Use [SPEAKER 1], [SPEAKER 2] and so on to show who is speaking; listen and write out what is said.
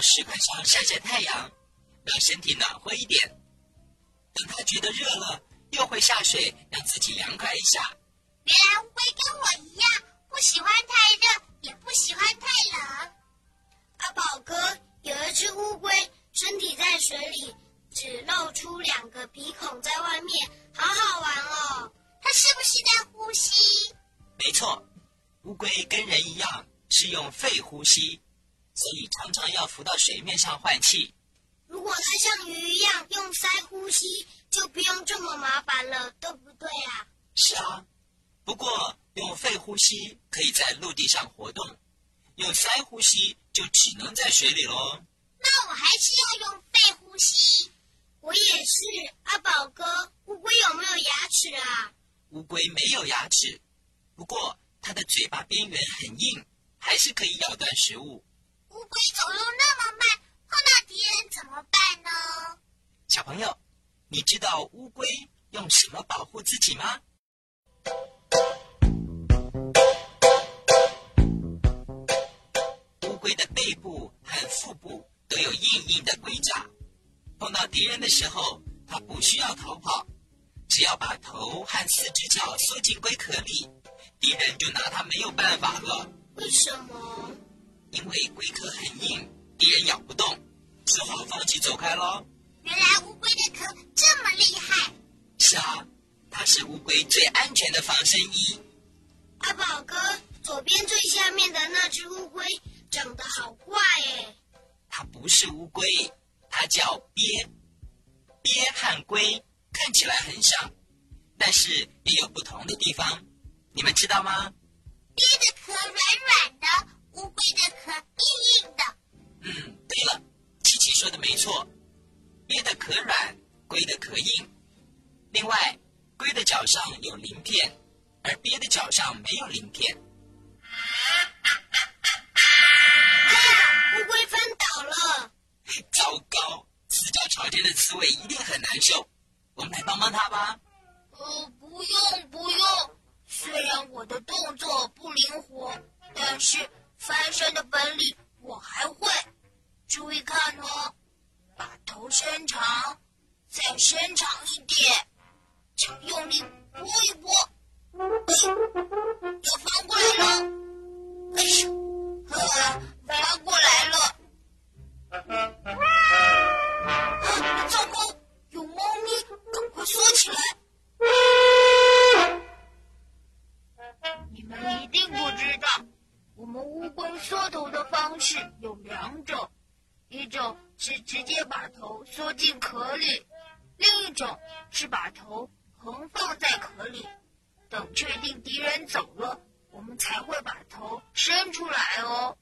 [SPEAKER 1] 石块上晒晒太阳，让身体暖和一点。等它觉得热了，又会下水，让自己凉快一下。
[SPEAKER 2] 原来乌龟跟我一样，不喜欢太热，也不喜欢太冷。
[SPEAKER 3] 阿宝哥，有一只乌龟，身体在水里，只露出两个鼻孔在外面，好好玩哦。
[SPEAKER 2] 它是不是在呼吸？
[SPEAKER 1] 没错，乌龟跟人一样，是用肺呼吸。所以常常要浮到水面上换气。
[SPEAKER 3] 如果它像鱼一样用鳃呼吸，就不用这么麻烦了，对不对啊？
[SPEAKER 1] 是啊，不过用肺呼吸可以在陆地上活动，用鳃呼吸就只能在水里喽。
[SPEAKER 2] 那我还是要用肺呼吸。
[SPEAKER 3] 我也是。阿宝哥，乌龟有没有牙齿啊？
[SPEAKER 1] 乌龟没有牙齿，不过它的嘴巴边缘很硬，还是可以咬断食物。
[SPEAKER 2] 乌龟走路那么慢，碰到敌人怎么办呢？
[SPEAKER 1] 小朋友，你知道乌龟用什么保护自己吗？乌龟的背部和腹部都有硬硬的龟爪，碰到敌人的时候，它不需要逃跑，只要把头和四只脚缩进龟壳里，敌人就拿他没有办法了。
[SPEAKER 3] 为什么？
[SPEAKER 1] 因为龟壳很硬，敌人咬不动，只好放弃走开喽。
[SPEAKER 2] 原来乌龟的壳这么厉害。
[SPEAKER 1] 是啊，它是乌龟最安全的防身衣。
[SPEAKER 3] 阿宝哥，左边最下面的那只乌龟长得好怪哎。
[SPEAKER 1] 它不是乌龟，它叫鳖。鳖和龟看起来很像，但是也有不同的地方，你们知道吗？
[SPEAKER 2] 鳖的壳软软的。乌龟的壳硬硬的。
[SPEAKER 1] 嗯，对了，琪琪说的没错，鳖的壳软，龟的壳硬。另外，龟的脚上有鳞片，而鳖的脚上没有鳞片。
[SPEAKER 3] 哎呀，乌龟翻倒了！
[SPEAKER 1] 糟糕，四脚朝天的刺猬一定很难受。我们来帮帮它吧。
[SPEAKER 3] 呃，不用不用，虽然我的动作不灵活，但是。翻身的本领我还会，注意看哦，把头伸长，再伸长一点，脚用力拨一拨，要翻过来了，哎呀，翻是有两种一种是直接把头缩进壳里另一种是把头横放在壳里等确定敌人走了我们才会把头伸出来哦。